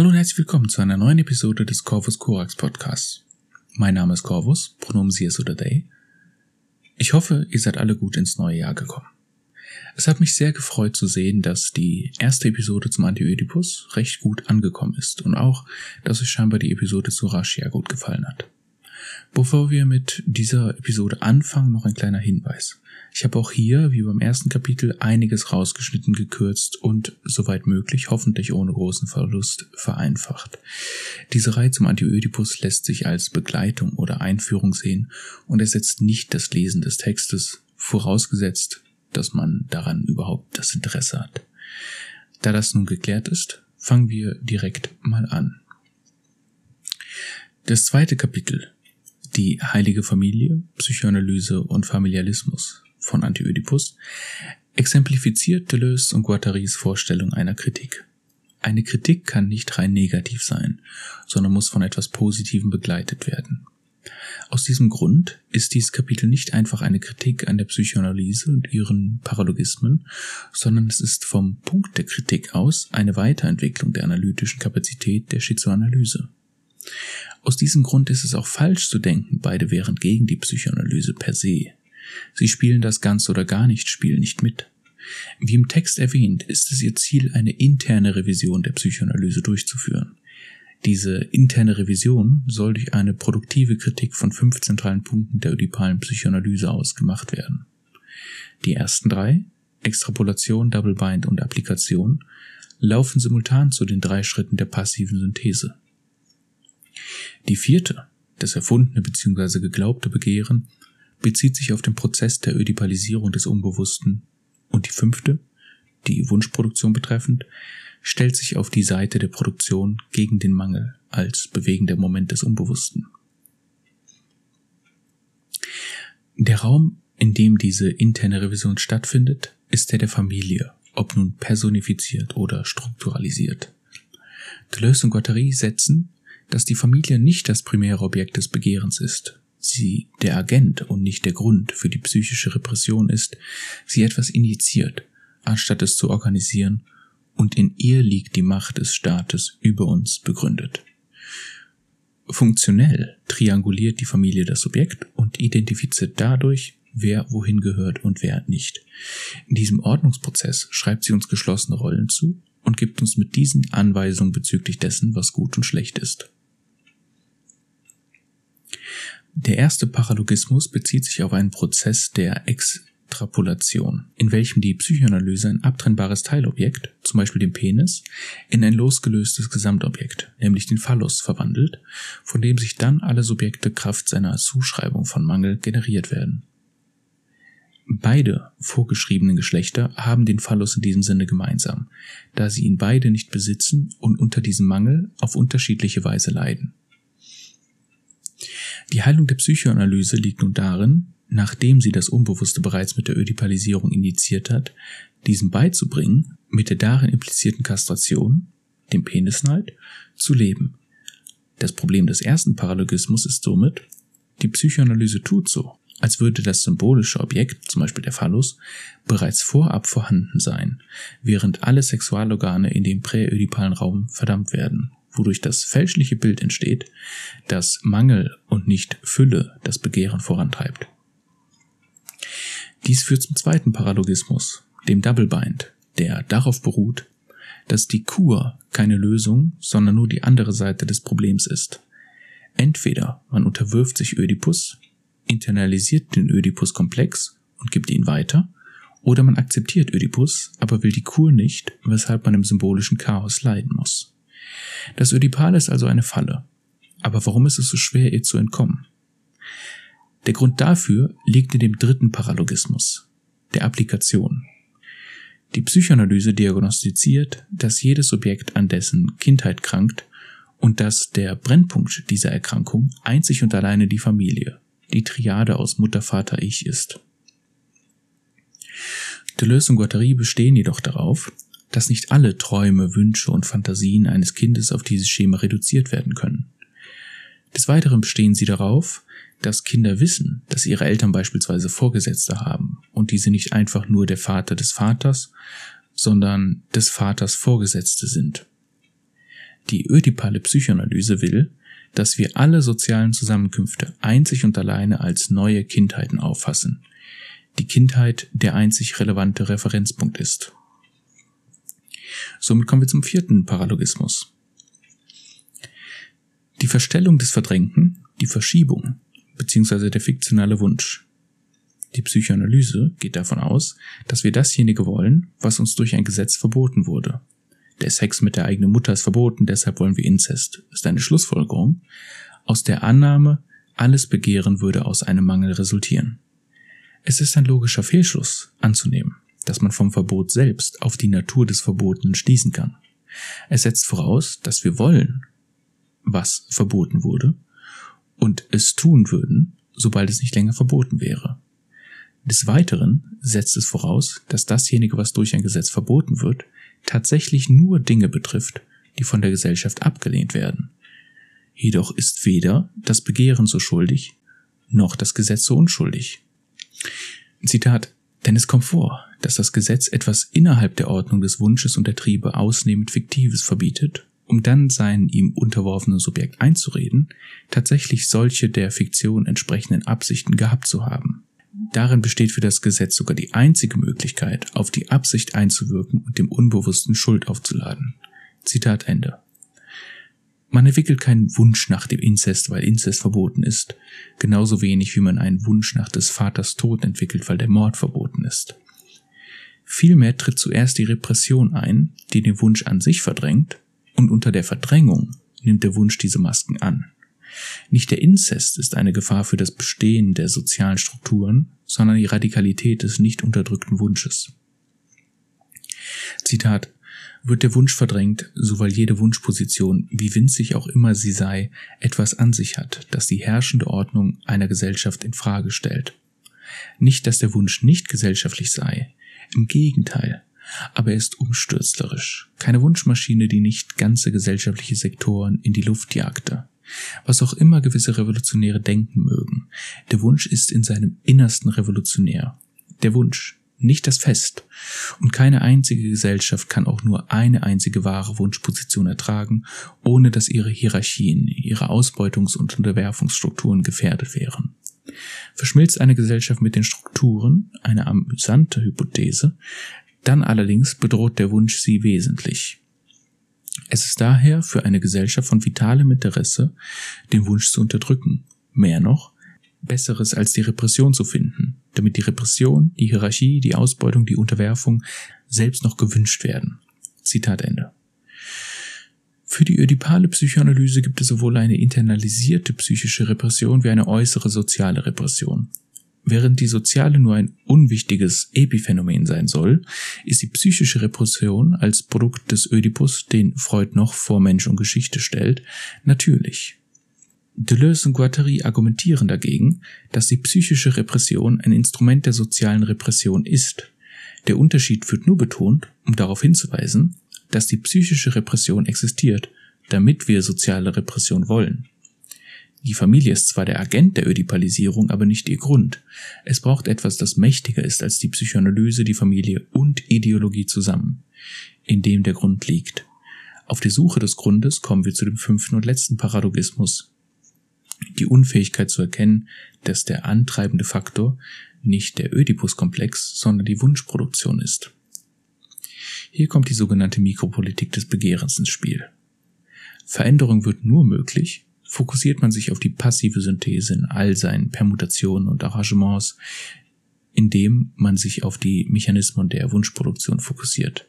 Hallo und herzlich willkommen zu einer neuen Episode des Corvus Corax Podcasts. Mein Name ist Corvus, Pronomen sie es oder they. Ich hoffe, ihr seid alle gut ins neue Jahr gekommen. Es hat mich sehr gefreut zu sehen, dass die erste Episode zum Anti-Ödipus recht gut angekommen ist und auch, dass euch scheinbar die Episode zu Rashia gut gefallen hat. Bevor wir mit dieser Episode anfangen, noch ein kleiner Hinweis. Ich habe auch hier, wie beim ersten Kapitel, einiges rausgeschnitten, gekürzt und, soweit möglich, hoffentlich ohne großen Verlust, vereinfacht. Diese Reihe zum Antiödipus lässt sich als Begleitung oder Einführung sehen und ersetzt nicht das Lesen des Textes, vorausgesetzt, dass man daran überhaupt das Interesse hat. Da das nun geklärt ist, fangen wir direkt mal an. Das zweite Kapitel die heilige Familie, Psychoanalyse und Familialismus von Antiödipus exemplifiziert Deleuze und Guattaris Vorstellung einer Kritik. Eine Kritik kann nicht rein negativ sein, sondern muss von etwas Positivem begleitet werden. Aus diesem Grund ist dieses Kapitel nicht einfach eine Kritik an der Psychoanalyse und ihren Paralogismen, sondern es ist vom Punkt der Kritik aus eine Weiterentwicklung der analytischen Kapazität der Schizoanalyse. Aus diesem Grund ist es auch falsch zu denken, beide wären gegen die Psychoanalyse per se. Sie spielen das ganz oder gar nicht Spiel nicht mit. Wie im Text erwähnt, ist es ihr Ziel, eine interne Revision der Psychoanalyse durchzuführen. Diese interne Revision soll durch eine produktive Kritik von fünf zentralen Punkten der ödipalen Psychoanalyse ausgemacht werden. Die ersten drei, Extrapolation, Double Bind und Applikation, laufen simultan zu den drei Schritten der passiven Synthese. Die vierte, das erfundene bzw. geglaubte Begehren, bezieht sich auf den Prozess der Ödipalisierung des Unbewussten und die fünfte, die Wunschproduktion betreffend, stellt sich auf die Seite der Produktion gegen den Mangel als bewegender Moment des Unbewussten. Der Raum, in dem diese interne Revision stattfindet, ist der der Familie, ob nun personifiziert oder strukturalisiert. Deleuze und Guattari setzen, dass die Familie nicht das primäre Objekt des Begehrens ist, sie der Agent und nicht der Grund für die psychische Repression ist, sie etwas initiiert, anstatt es zu organisieren, und in ihr liegt die Macht des Staates über uns begründet. Funktionell trianguliert die Familie das Objekt und identifiziert dadurch, wer wohin gehört und wer nicht. In diesem Ordnungsprozess schreibt sie uns geschlossene Rollen zu und gibt uns mit diesen Anweisungen bezüglich dessen, was gut und schlecht ist. Der erste Paralogismus bezieht sich auf einen Prozess der Extrapolation, in welchem die Psychoanalyse ein abtrennbares Teilobjekt, zum Beispiel den Penis, in ein losgelöstes Gesamtobjekt, nämlich den Phallus, verwandelt, von dem sich dann alle Subjekte Kraft seiner Zuschreibung von Mangel generiert werden. Beide vorgeschriebenen Geschlechter haben den Phallus in diesem Sinne gemeinsam, da sie ihn beide nicht besitzen und unter diesem Mangel auf unterschiedliche Weise leiden. Die Heilung der Psychoanalyse liegt nun darin, nachdem sie das Unbewusste bereits mit der Ödipalisierung initiiert hat, diesem beizubringen, mit der darin implizierten Kastration, dem Penisneid, zu leben. Das Problem des ersten Paralogismus ist somit, die Psychoanalyse tut so, als würde das symbolische Objekt, zum Beispiel der Phallus, bereits vorab vorhanden sein, während alle Sexualorgane in dem präödipalen Raum verdammt werden wodurch das fälschliche Bild entsteht, dass Mangel und nicht Fülle das Begehren vorantreibt. Dies führt zum zweiten Paralogismus, dem Double Bind, der darauf beruht, dass die Kur keine Lösung, sondern nur die andere Seite des Problems ist. Entweder man unterwirft sich Ödipus, internalisiert den Ödipus-Komplex und gibt ihn weiter, oder man akzeptiert Ödipus, aber will die Kur nicht, weshalb man im symbolischen Chaos leiden muss. Das Ödipal ist also eine Falle. Aber warum ist es so schwer, ihr zu entkommen? Der Grund dafür liegt in dem dritten Paralogismus, der Applikation. Die Psychoanalyse diagnostiziert, dass jedes Objekt an dessen Kindheit krankt und dass der Brennpunkt dieser Erkrankung einzig und alleine die Familie, die Triade aus Mutter, Vater, Ich ist. Deleuze und Guattari bestehen jedoch darauf, dass nicht alle Träume, Wünsche und Fantasien eines Kindes auf dieses Schema reduziert werden können. Des Weiteren bestehen sie darauf, dass Kinder wissen, dass ihre Eltern beispielsweise Vorgesetzte haben und diese nicht einfach nur der Vater des Vaters, sondern des Vaters Vorgesetzte sind. Die ödipale Psychoanalyse will, dass wir alle sozialen Zusammenkünfte einzig und alleine als neue Kindheiten auffassen. Die Kindheit der einzig relevante Referenzpunkt ist. Somit kommen wir zum vierten Paralogismus. Die Verstellung des Verdrängten, die Verschiebung bzw. der fiktionale Wunsch. Die Psychoanalyse geht davon aus, dass wir dasjenige wollen, was uns durch ein Gesetz verboten wurde. Der Sex mit der eigenen Mutter ist verboten, deshalb wollen wir Inzest. ist eine Schlussfolgerung aus der Annahme, alles Begehren würde aus einem Mangel resultieren. Es ist ein logischer Fehlschluss anzunehmen, dass man vom Verbot selbst auf die Natur des Verbotenen schließen kann. Es setzt voraus, dass wir wollen, was verboten wurde, und es tun würden, sobald es nicht länger verboten wäre. Des Weiteren setzt es voraus, dass dasjenige, was durch ein Gesetz verboten wird, tatsächlich nur Dinge betrifft, die von der Gesellschaft abgelehnt werden. Jedoch ist weder das Begehren so schuldig, noch das Gesetz so unschuldig. Zitat, denn es kommt vor, dass das Gesetz etwas innerhalb der Ordnung des Wunsches und der Triebe ausnehmend Fiktives verbietet, um dann sein ihm unterworfenen Subjekt einzureden, tatsächlich solche der Fiktion entsprechenden Absichten gehabt zu haben. Darin besteht für das Gesetz sogar die einzige Möglichkeit, auf die Absicht einzuwirken und dem Unbewussten Schuld aufzuladen. Zitat Ende. Man entwickelt keinen Wunsch nach dem Inzest, weil Inzest verboten ist, genauso wenig wie man einen Wunsch nach des Vaters Tod entwickelt, weil der Mord verboten ist. Vielmehr tritt zuerst die Repression ein, die den Wunsch an sich verdrängt, und unter der Verdrängung nimmt der Wunsch diese Masken an. Nicht der Inzest ist eine Gefahr für das Bestehen der sozialen Strukturen, sondern die Radikalität des nicht unterdrückten Wunsches. Zitat wird der Wunsch verdrängt, so weil jede Wunschposition, wie winzig auch immer sie sei, etwas an sich hat, das die herrschende Ordnung einer Gesellschaft in Frage stellt. Nicht, dass der Wunsch nicht gesellschaftlich sei, im Gegenteil, aber er ist umstürzlerisch, keine Wunschmaschine, die nicht ganze gesellschaftliche Sektoren in die Luft jagte. Was auch immer gewisse Revolutionäre denken mögen, der Wunsch ist in seinem Innersten revolutionär. Der Wunsch, nicht das Fest. Und keine einzige Gesellschaft kann auch nur eine einzige wahre Wunschposition ertragen, ohne dass ihre Hierarchien, ihre Ausbeutungs- und Unterwerfungsstrukturen gefährdet wären. Verschmilzt eine Gesellschaft mit den Strukturen, eine amüsante Hypothese, dann allerdings bedroht der Wunsch sie wesentlich. Es ist daher für eine Gesellschaft von vitalem Interesse, den Wunsch zu unterdrücken. Mehr noch, Besseres als die Repression zu finden, damit die Repression, die Hierarchie, die Ausbeutung, die Unterwerfung selbst noch gewünscht werden. Zitat Ende. Für die ödipale Psychoanalyse gibt es sowohl eine internalisierte psychische Repression wie eine äußere soziale Repression. Während die soziale nur ein unwichtiges Epiphänomen sein soll, ist die psychische Repression als Produkt des Ödipus, den Freud noch vor Mensch und Geschichte stellt, natürlich. Deleuze und Guattari argumentieren dagegen, dass die psychische Repression ein Instrument der sozialen Repression ist. Der Unterschied wird nur betont, um darauf hinzuweisen, dass die psychische Repression existiert, damit wir soziale Repression wollen. Die Familie ist zwar der Agent der Ödipalisierung, aber nicht ihr Grund. Es braucht etwas, das mächtiger ist als die Psychoanalyse, die Familie und Ideologie zusammen, in dem der Grund liegt. Auf die Suche des Grundes kommen wir zu dem fünften und letzten Paradogismus. Die Unfähigkeit zu erkennen, dass der antreibende Faktor nicht der Ödipus-Komplex, sondern die Wunschproduktion ist. Hier kommt die sogenannte Mikropolitik des Begehrens ins Spiel. Veränderung wird nur möglich, fokussiert man sich auf die passive Synthese in all seinen Permutationen und Arrangements, indem man sich auf die Mechanismen der Wunschproduktion fokussiert.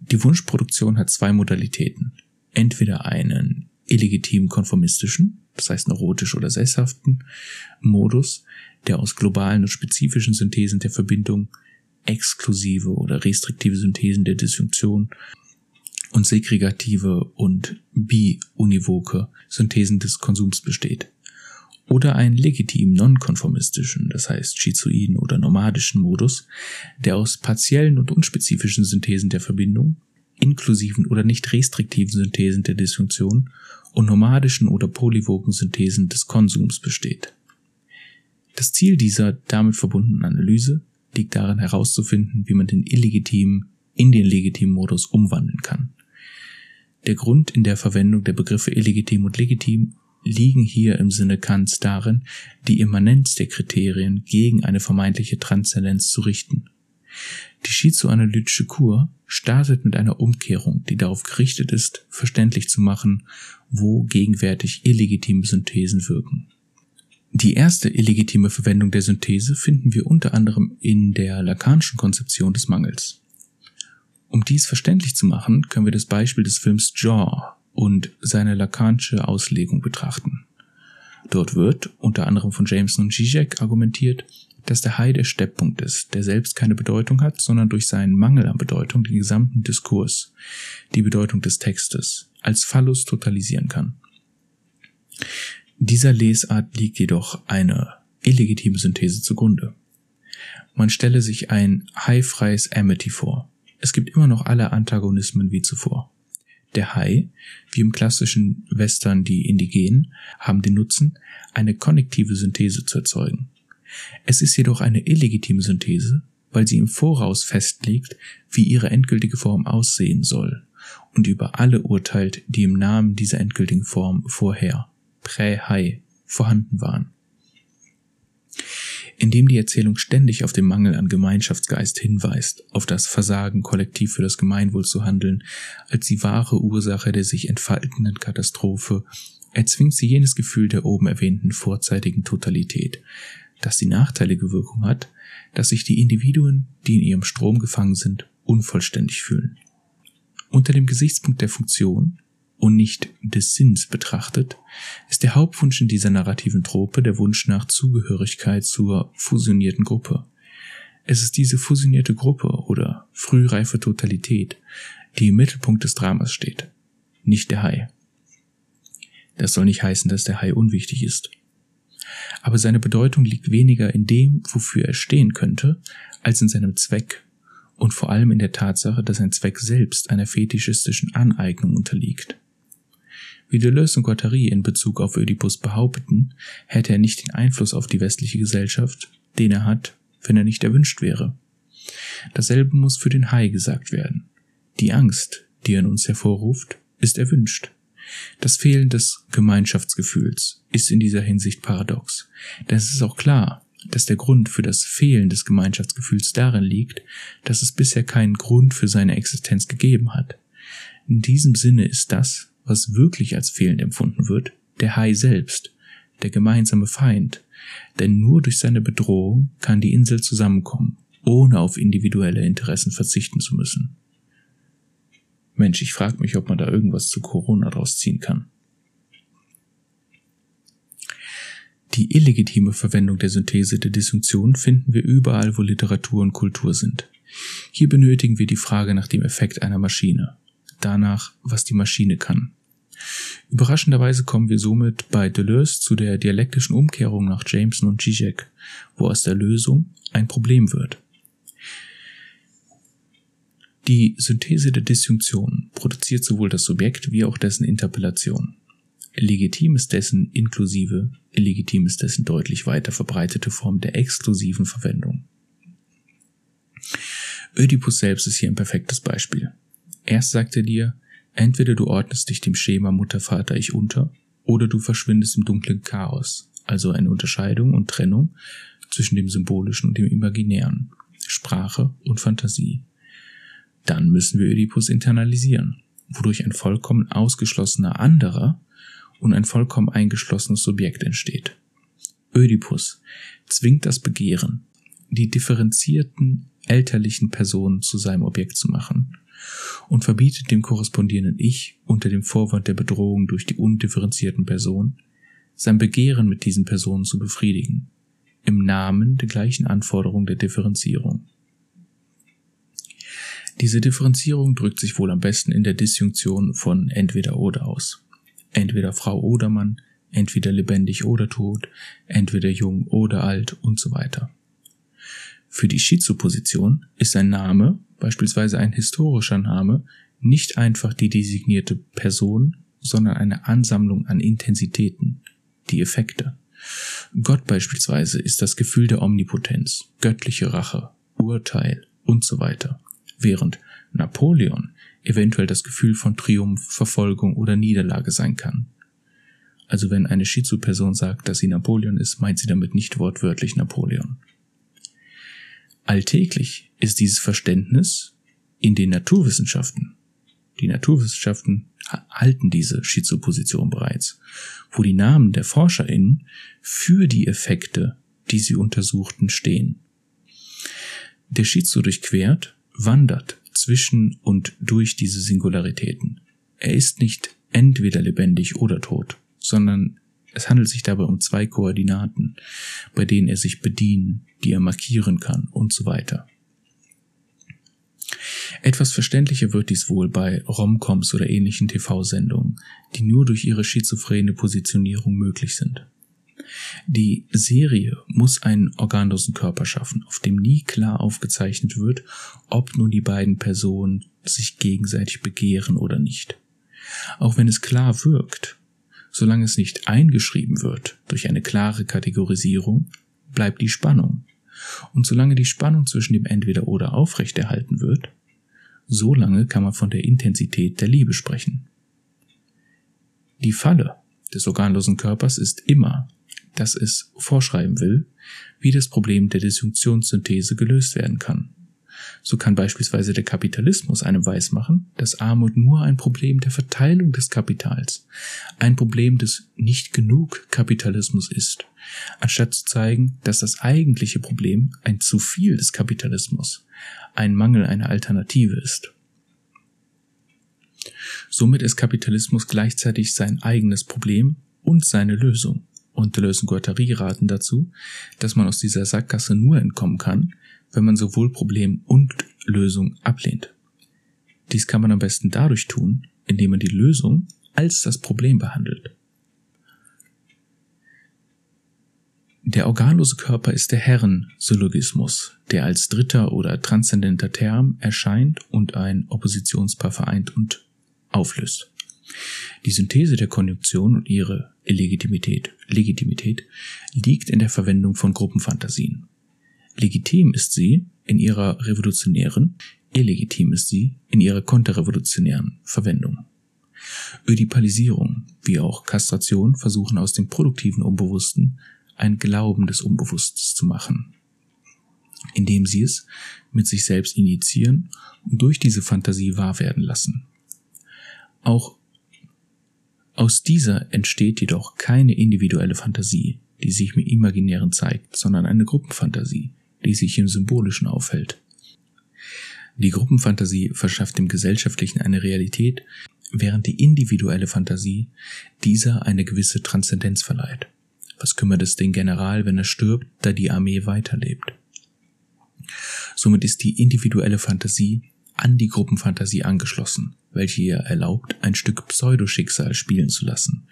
Die Wunschproduktion hat zwei Modalitäten. Entweder einen illegitim konformistischen, das heißt neurotisch oder sesshaften Modus, der aus globalen und spezifischen Synthesen der Verbindung exklusive oder restriktive Synthesen der Disjunktion und segregative und biunivoke Synthesen des Konsums besteht. Oder einen legitim nonkonformistischen, das heißt schizoiden oder nomadischen Modus, der aus partiellen und unspezifischen Synthesen der Verbindung, inklusiven oder nicht restriktiven Synthesen der Dysfunktion und nomadischen oder polyvoken Synthesen des Konsums besteht. Das Ziel dieser damit verbundenen Analyse liegt darin herauszufinden, wie man den illegitimen in den legitimen Modus umwandeln kann. Der Grund in der Verwendung der Begriffe illegitim und legitim liegen hier im Sinne Kants darin, die Immanenz der Kriterien gegen eine vermeintliche Transzendenz zu richten. Die schizoanalytische Kur startet mit einer Umkehrung, die darauf gerichtet ist, verständlich zu machen, wo gegenwärtig illegitime Synthesen wirken. Die erste illegitime Verwendung der Synthese finden wir unter anderem in der lakanischen Konzeption des Mangels. Um dies verständlich zu machen, können wir das Beispiel des Films Jaw und seine lakanische Auslegung betrachten. Dort wird, unter anderem von Jameson und Zizek, argumentiert, dass der Hai der Stepppunkt ist, der selbst keine Bedeutung hat, sondern durch seinen Mangel an Bedeutung den gesamten Diskurs, die Bedeutung des Textes, als Phallus totalisieren kann. Dieser Lesart liegt jedoch eine illegitime Synthese zugrunde. Man stelle sich ein haifreies Amity vor. Es gibt immer noch alle Antagonismen wie zuvor. Der Hai, wie im klassischen Western die Indigenen, haben den Nutzen, eine konnektive Synthese zu erzeugen. Es ist jedoch eine illegitime Synthese, weil sie im Voraus festlegt, wie ihre endgültige Form aussehen soll und über alle urteilt, die im Namen dieser endgültigen Form vorher, prä-Hai, vorhanden waren. Indem die Erzählung ständig auf den Mangel an Gemeinschaftsgeist hinweist, auf das Versagen, kollektiv für das Gemeinwohl zu handeln, als die wahre Ursache der sich entfaltenden Katastrophe, erzwingt sie jenes Gefühl der oben erwähnten vorzeitigen Totalität, das die nachteilige Wirkung hat, dass sich die Individuen, die in ihrem Strom gefangen sind, unvollständig fühlen. Unter dem Gesichtspunkt der Funktion und nicht des Sinns betrachtet, ist der Hauptwunsch in dieser narrativen Trope der Wunsch nach Zugehörigkeit zur fusionierten Gruppe. Es ist diese fusionierte Gruppe oder frühreife Totalität, die im Mittelpunkt des Dramas steht, nicht der Hai. Das soll nicht heißen, dass der Hai unwichtig ist aber seine Bedeutung liegt weniger in dem, wofür er stehen könnte, als in seinem Zweck und vor allem in der Tatsache, dass sein Zweck selbst einer fetischistischen Aneignung unterliegt. Wie Deleuze und Guattari in Bezug auf Oedipus behaupteten, hätte er nicht den Einfluss auf die westliche Gesellschaft, den er hat, wenn er nicht erwünscht wäre. Dasselbe muss für den Hai gesagt werden. Die Angst, die er in uns hervorruft, ist erwünscht. Das Fehlen des Gemeinschaftsgefühls ist in dieser Hinsicht paradox. Denn es ist auch klar, dass der Grund für das Fehlen des Gemeinschaftsgefühls darin liegt, dass es bisher keinen Grund für seine Existenz gegeben hat. In diesem Sinne ist das, was wirklich als fehlend empfunden wird, der Hai selbst, der gemeinsame Feind, denn nur durch seine Bedrohung kann die Insel zusammenkommen, ohne auf individuelle Interessen verzichten zu müssen. Mensch, ich frage mich, ob man da irgendwas zu Corona draus ziehen kann. Die illegitime Verwendung der Synthese der Disjunktion finden wir überall, wo Literatur und Kultur sind. Hier benötigen wir die Frage nach dem Effekt einer Maschine, danach, was die Maschine kann. Überraschenderweise kommen wir somit bei Deleuze zu der dialektischen Umkehrung nach Jameson und Zizek, wo aus der Lösung ein Problem wird. Die Synthese der Disjunktion produziert sowohl das Subjekt wie auch dessen Interpellation. Legitim ist dessen inklusive, illegitim ist dessen deutlich weiter verbreitete Form der exklusiven Verwendung. Ödipus selbst ist hier ein perfektes Beispiel. Erst sagt er dir, entweder du ordnest dich dem Schema Mutter, Vater, Ich unter, oder du verschwindest im dunklen Chaos, also eine Unterscheidung und Trennung zwischen dem Symbolischen und dem Imaginären, Sprache und Fantasie, dann müssen wir Ödipus internalisieren, wodurch ein vollkommen ausgeschlossener anderer und ein vollkommen eingeschlossenes Subjekt entsteht. Ödipus zwingt das Begehren, die differenzierten elterlichen Personen zu seinem Objekt zu machen und verbietet dem korrespondierenden Ich unter dem Vorwand der Bedrohung durch die undifferenzierten Personen, sein Begehren mit diesen Personen zu befriedigen, im Namen der gleichen Anforderung der Differenzierung. Diese Differenzierung drückt sich wohl am besten in der Disjunktion von entweder oder aus. Entweder Frau oder Mann, entweder lebendig oder tot, entweder jung oder alt und so weiter. Für die Schizoposition ist ein Name, beispielsweise ein historischer Name, nicht einfach die designierte Person, sondern eine Ansammlung an Intensitäten, die Effekte. Gott beispielsweise ist das Gefühl der Omnipotenz, göttliche Rache, Urteil und so weiter während Napoleon eventuell das Gefühl von Triumph, Verfolgung oder Niederlage sein kann. Also wenn eine Schizu-Person sagt, dass sie Napoleon ist, meint sie damit nicht wortwörtlich Napoleon. Alltäglich ist dieses Verständnis in den Naturwissenschaften. Die Naturwissenschaften halten diese Schizoposition bereits, wo die Namen der ForscherInnen für die Effekte, die sie untersuchten, stehen. Der Schizo durchquert, wandert zwischen und durch diese Singularitäten. Er ist nicht entweder lebendig oder tot, sondern es handelt sich dabei um zwei Koordinaten, bei denen er sich bedienen, die er markieren kann und so weiter. Etwas verständlicher wird dies wohl bei Romcoms oder ähnlichen TV-Sendungen, die nur durch ihre schizophrene Positionierung möglich sind. Die Serie muss einen organlosen Körper schaffen, auf dem nie klar aufgezeichnet wird, ob nun die beiden Personen sich gegenseitig begehren oder nicht. Auch wenn es klar wirkt, solange es nicht eingeschrieben wird durch eine klare Kategorisierung, bleibt die Spannung. Und solange die Spannung zwischen dem Entweder oder aufrechterhalten wird, solange kann man von der Intensität der Liebe sprechen. Die Falle des organlosen Körpers ist immer, dass es vorschreiben will, wie das Problem der Disjunktionssynthese gelöst werden kann. So kann beispielsweise der Kapitalismus einem weismachen, dass Armut nur ein Problem der Verteilung des Kapitals, ein Problem des nicht genug Kapitalismus ist, anstatt zu zeigen, dass das eigentliche Problem ein zu viel des Kapitalismus, ein Mangel einer Alternative ist. Somit ist Kapitalismus gleichzeitig sein eigenes Problem und seine Lösung. Und Deleuze und Guattari raten dazu, dass man aus dieser Sackgasse nur entkommen kann, wenn man sowohl Problem und Lösung ablehnt. Dies kann man am besten dadurch tun, indem man die Lösung als das Problem behandelt. Der organlose Körper ist der Herren-Syllogismus, der als dritter oder transzendenter Term erscheint und ein Oppositionspaar vereint und auflöst. Die Synthese der Konjunktion und ihre Illegitimität, Legitimität liegt in der Verwendung von Gruppenfantasien. Legitim ist sie in ihrer revolutionären, illegitim ist sie in ihrer konterrevolutionären Verwendung. Ödipalisierung wie auch Kastration versuchen aus dem produktiven Unbewussten ein Glauben des Unbewusstes zu machen, indem sie es mit sich selbst initiieren und durch diese Fantasie wahr werden lassen. Auch aus dieser entsteht jedoch keine individuelle Fantasie, die sich im Imaginären zeigt, sondern eine Gruppenfantasie, die sich im Symbolischen aufhält. Die Gruppenfantasie verschafft dem Gesellschaftlichen eine Realität, während die individuelle Fantasie dieser eine gewisse Transzendenz verleiht. Was kümmert es den General, wenn er stirbt, da die Armee weiterlebt? Somit ist die individuelle Fantasie an die Gruppenfantasie angeschlossen, welche ihr erlaubt, ein Stück Pseudoschicksal spielen zu lassen.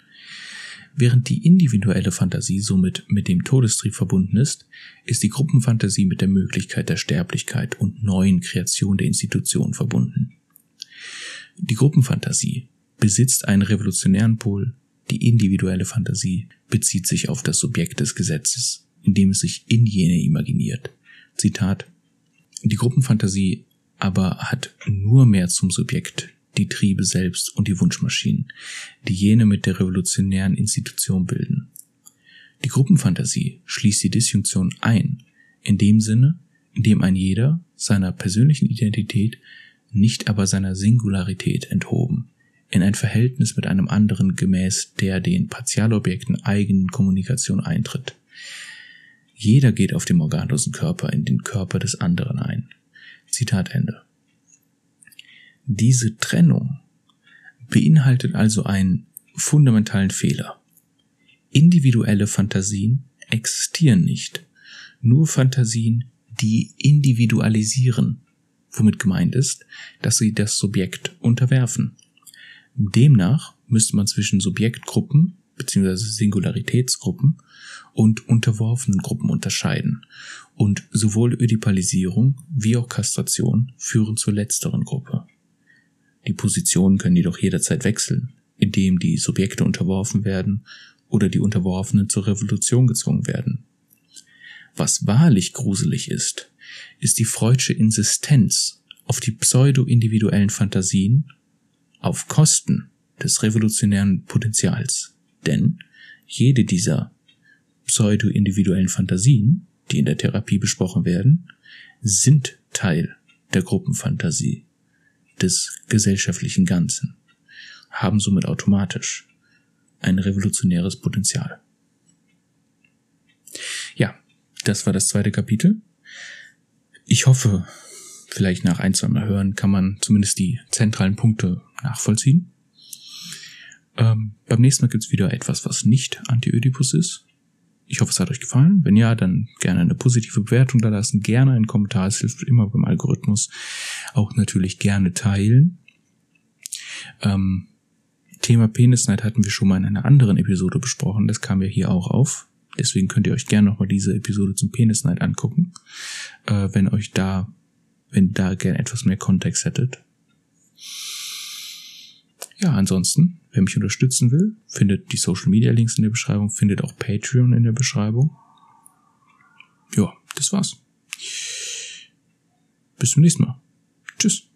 Während die individuelle Fantasie somit mit dem Todestrieb verbunden ist, ist die Gruppenfantasie mit der Möglichkeit der Sterblichkeit und neuen Kreation der Institution verbunden. Die Gruppenfantasie besitzt einen revolutionären Pol, die individuelle Fantasie bezieht sich auf das Subjekt des Gesetzes, indem es sich in jene imaginiert. Zitat Die Gruppenfantasie aber hat nur mehr zum Subjekt die Triebe selbst und die Wunschmaschinen, die jene mit der revolutionären Institution bilden. Die Gruppenfantasie schließt die Disjunktion ein, in dem Sinne, in dem ein jeder seiner persönlichen Identität, nicht aber seiner Singularität enthoben, in ein Verhältnis mit einem anderen gemäß der den Partialobjekten eigenen Kommunikation eintritt. Jeder geht auf dem organlosen Körper in den Körper des anderen ein. Zitat Ende. Diese Trennung beinhaltet also einen fundamentalen Fehler. Individuelle Fantasien existieren nicht, nur Fantasien, die individualisieren, womit gemeint ist, dass sie das Subjekt unterwerfen. Demnach müsste man zwischen Subjektgruppen bzw. Singularitätsgruppen und unterworfenen Gruppen unterscheiden. Und sowohl Ödipalisierung wie auch Kastration führen zur letzteren Gruppe. Die Positionen können jedoch jederzeit wechseln, indem die Subjekte unterworfen werden oder die Unterworfenen zur Revolution gezwungen werden. Was wahrlich gruselig ist, ist die freudsche Insistenz auf die pseudo-individuellen Fantasien auf Kosten des revolutionären Potenzials. Denn jede dieser pseudo-individuellen Fantasien, die in der Therapie besprochen werden, sind Teil der Gruppenfantasie, des gesellschaftlichen Ganzen, haben somit automatisch ein revolutionäres Potenzial. Ja, das war das zweite Kapitel. Ich hoffe, vielleicht nach ein, zwei Mal hören kann man zumindest die zentralen Punkte nachvollziehen. Ähm, beim nächsten Mal gibt's wieder etwas, was nicht Anti-Ödipus ist. Ich hoffe, es hat euch gefallen. Wenn ja, dann gerne eine positive Bewertung da lassen, gerne einen Kommentar, es hilft immer beim Algorithmus. Auch natürlich gerne teilen. Ähm, Thema Penisneid hatten wir schon mal in einer anderen Episode besprochen, das kam ja hier auch auf. Deswegen könnt ihr euch gerne nochmal diese Episode zum Penisneid angucken, äh, wenn euch da, wenn da gerne etwas mehr Kontext hättet. Ja, ansonsten, wer mich unterstützen will, findet die Social Media Links in der Beschreibung, findet auch Patreon in der Beschreibung. Ja, das war's. Bis zum nächsten Mal. Tschüss.